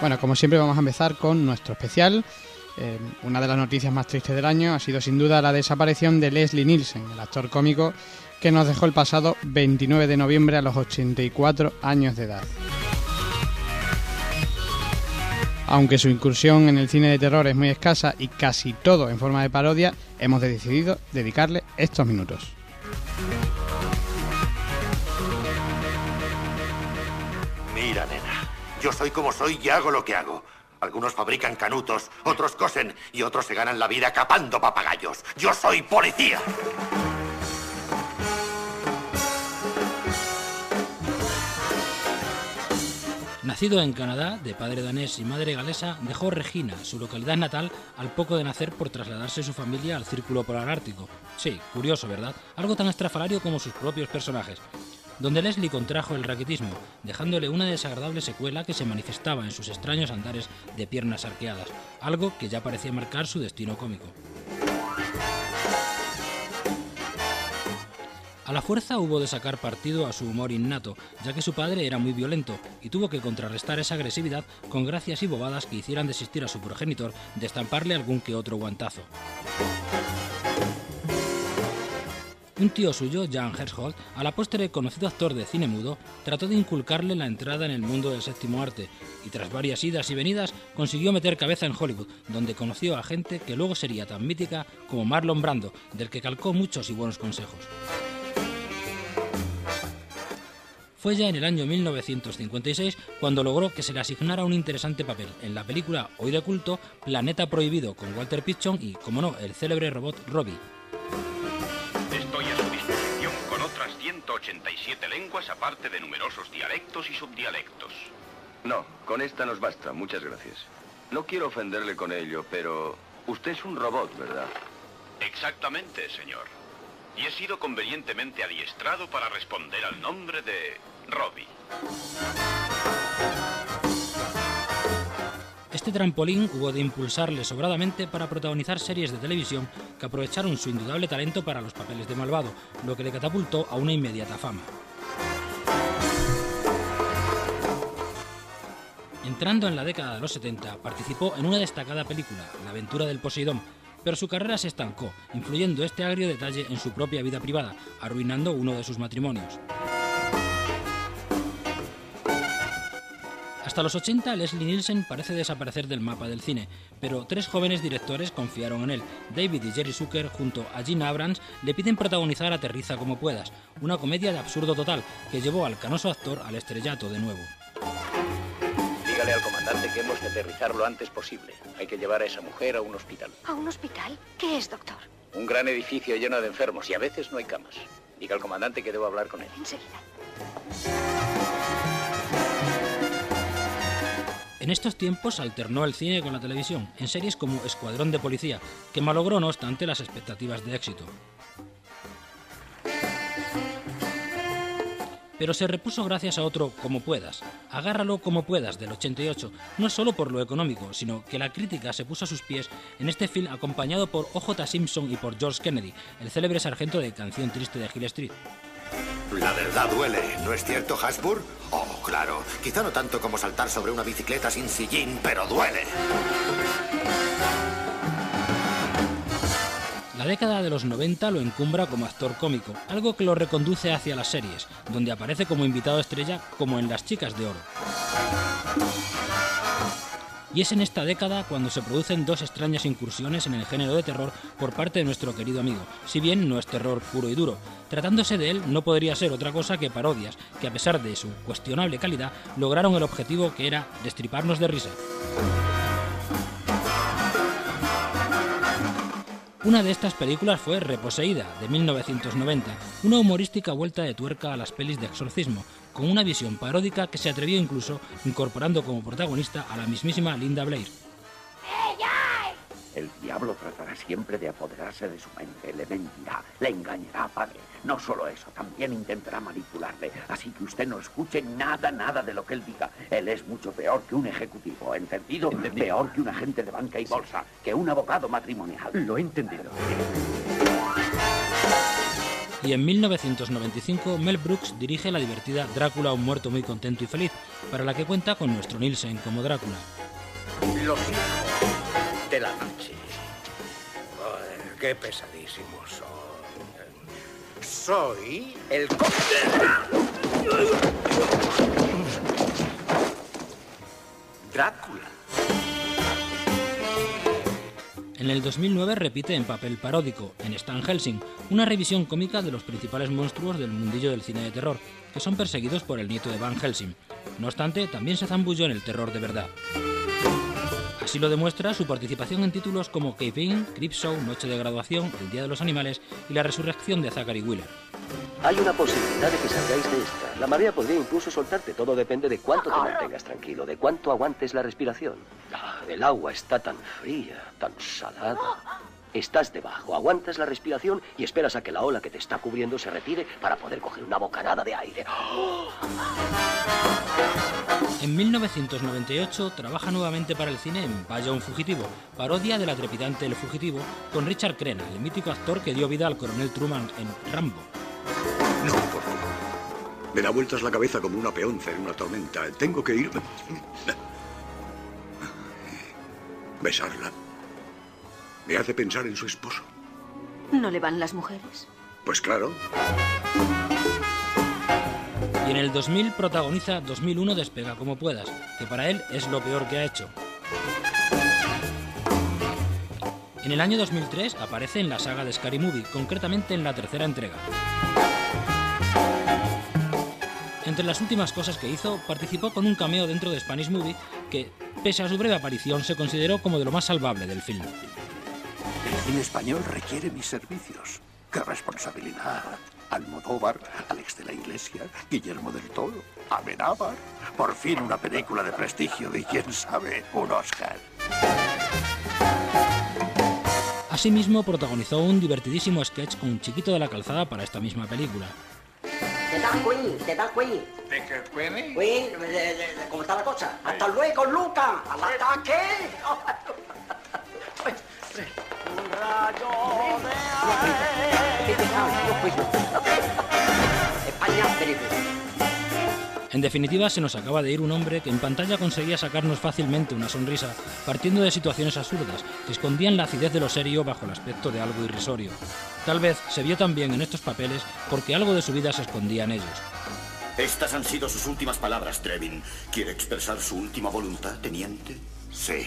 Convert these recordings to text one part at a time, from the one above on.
Bueno, como siempre vamos a empezar con nuestro especial. Eh, una de las noticias más tristes del año ha sido sin duda la desaparición de Leslie Nielsen, el actor cómico que nos dejó el pasado 29 de noviembre a los 84 años de edad. Aunque su incursión en el cine de terror es muy escasa y casi todo en forma de parodia, hemos decidido dedicarle estos minutos. Mira, nena, yo soy como soy y hago lo que hago. Algunos fabrican canutos, otros cosen y otros se ganan la vida capando papagayos. Yo soy policía. Nacido en Canadá, de padre danés y madre galesa, dejó Regina, su localidad natal, al poco de nacer por trasladarse su familia al Círculo Polar Ártico. Sí, curioso, ¿verdad? Algo tan estrafalario como sus propios personajes. Donde Leslie contrajo el raquetismo, dejándole una desagradable secuela que se manifestaba en sus extraños andares de piernas arqueadas, algo que ya parecía marcar su destino cómico. A la fuerza hubo de sacar partido a su humor innato, ya que su padre era muy violento y tuvo que contrarrestar esa agresividad con gracias y bobadas que hicieran desistir a su progenitor de estamparle algún que otro guantazo. Un tío suyo, Jan Hersholt, a la postre conocido actor de cine mudo, trató de inculcarle la entrada en el mundo del séptimo arte y tras varias idas y venidas consiguió meter cabeza en Hollywood, donde conoció a gente que luego sería tan mítica como Marlon Brando, del que calcó muchos y buenos consejos. Fue ya en el año 1956 cuando logró que se le asignara un interesante papel en la película hoy de culto Planeta Prohibido con Walter Pitchon y, como no, el célebre robot Robbie. Aparte de numerosos dialectos y subdialectos. No, con esta nos basta, muchas gracias. No quiero ofenderle con ello, pero usted es un robot, ¿verdad? Exactamente, señor. Y he sido convenientemente adiestrado para responder al nombre de Robbie. Este trampolín hubo de impulsarle sobradamente para protagonizar series de televisión que aprovecharon su indudable talento para los papeles de malvado, lo que le catapultó a una inmediata fama. Entrando en la década de los 70, participó en una destacada película, La aventura del Poseidón, pero su carrera se estancó, influyendo este agrio detalle en su propia vida privada, arruinando uno de sus matrimonios. Hasta los 80, Leslie Nielsen parece desaparecer del mapa del cine, pero tres jóvenes directores confiaron en él. David y Jerry Zucker, junto a Gene Abrams, le piden protagonizar Aterriza como puedas, una comedia de absurdo total que llevó al canoso actor al estrellato de nuevo. Dígale al comandante que hemos de aterrizar lo antes posible. Hay que llevar a esa mujer a un hospital. ¿A un hospital? ¿Qué es, doctor? Un gran edificio lleno de enfermos y a veces no hay camas. Diga al comandante que debo hablar con él. Enseguida. En estos tiempos alternó el cine con la televisión, en series como Escuadrón de Policía, que malogró no obstante las expectativas de éxito. Pero se repuso gracias a otro Como puedas, Agárralo como puedas del 88, no solo por lo económico, sino que la crítica se puso a sus pies en este film acompañado por O.J. Simpson y por George Kennedy, el célebre sargento de Canción Triste de Hill Street. La verdad duele, ¿no es cierto, Hasbur? Oh, claro. Quizá no tanto como saltar sobre una bicicleta sin sillín, pero duele. Década de los 90 lo encumbra como actor cómico, algo que lo reconduce hacia las series, donde aparece como invitado estrella como en Las Chicas de Oro. Y es en esta década cuando se producen dos extrañas incursiones en el género de terror por parte de nuestro querido amigo, si bien no es terror puro y duro. Tratándose de él, no podría ser otra cosa que parodias, que a pesar de su cuestionable calidad, lograron el objetivo que era destriparnos de risa. Una de estas películas fue Reposeída, de 1990, una humorística vuelta de tuerca a las pelis de exorcismo, con una visión paródica que se atrevió incluso incorporando como protagonista a la mismísima Linda Blair. El diablo tratará siempre de apoderarse de su mente, le mentirá, le engañará, padre. No solo eso, también intentará manipularle. Así que usted no escuche nada, nada de lo que él diga. Él es mucho peor que un ejecutivo, ¿entendido? Peor que un agente de banca y bolsa, que un abogado matrimonial. Lo he entendido. Y en 1995 Mel Brooks dirige la divertida Drácula, un muerto muy contento y feliz, para la que cuenta con nuestro Nielsen como Drácula. Los hijos la noche. Qué pesadísimos son. Soy el conde Drácula. En el 2009 repite en papel paródico, en Stan Helsing, una revisión cómica de los principales monstruos del mundillo del cine de terror, que son perseguidos por el nieto de Van Helsing. No obstante, también se zambulló en el terror de verdad. Así lo demuestra su participación en títulos como Cave In, Show, Noche de Graduación, El Día de los Animales y La Resurrección de Zachary Wheeler. Hay una posibilidad de que salgáis de esta. La marea podría incluso soltarte. Todo depende de cuánto te mantengas tranquilo, de cuánto aguantes la respiración. Ah, el agua está tan fría, tan salada. Estás debajo, aguantas la respiración y esperas a que la ola que te está cubriendo se retire para poder coger una bocanada de aire. En 1998 trabaja nuevamente para el cine en Vaya un fugitivo, parodia de la trepidante El fugitivo, con Richard Crenna, el mítico actor que dio vida al coronel Truman en Rambo. No, por favor. Me da vueltas la cabeza como una peonza en una tormenta. Tengo que irme. Besarla. Me hace pensar en su esposo. ¿No le van las mujeres? Pues claro. Y en el 2000 protagoniza 2001 Despega como puedas, que para él es lo peor que ha hecho. En el año 2003 aparece en la saga de Scary Movie, concretamente en la tercera entrega. Entre las últimas cosas que hizo, participó con un cameo dentro de Spanish Movie que, pese a su breve aparición, se consideró como de lo más salvable del film. El español requiere mis servicios. ¡Qué responsabilidad! Almodóvar, Alex de la Iglesia, Guillermo del Toro, Amenábar. Por fin una película de prestigio y quién sabe, un Oscar. Asimismo, protagonizó un divertidísimo sketch con un chiquito de la calzada para esta misma película. ¿Qué tal, Queen? ¿Qué tal, Queen? ¿De qué? Queen, de- ¿cómo está la cosa? ¡Hasta luego, Luca! ¡Al ataque! En definitiva, se nos acaba de ir un hombre que en pantalla conseguía sacarnos fácilmente una sonrisa, partiendo de situaciones absurdas, que escondían la acidez de lo serio bajo el aspecto de algo irrisorio. Tal vez se vio también en estos papeles porque algo de su vida se escondía en ellos. Estas han sido sus últimas palabras, Trevin. ¿Quiere expresar su última voluntad, teniente? Sí.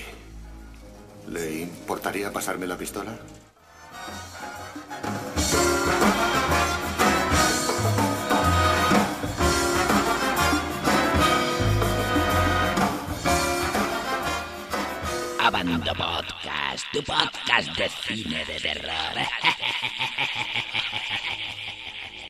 ¿Le importaría pasarme la pistola? Abando Podcast, tu podcast de cine de terror.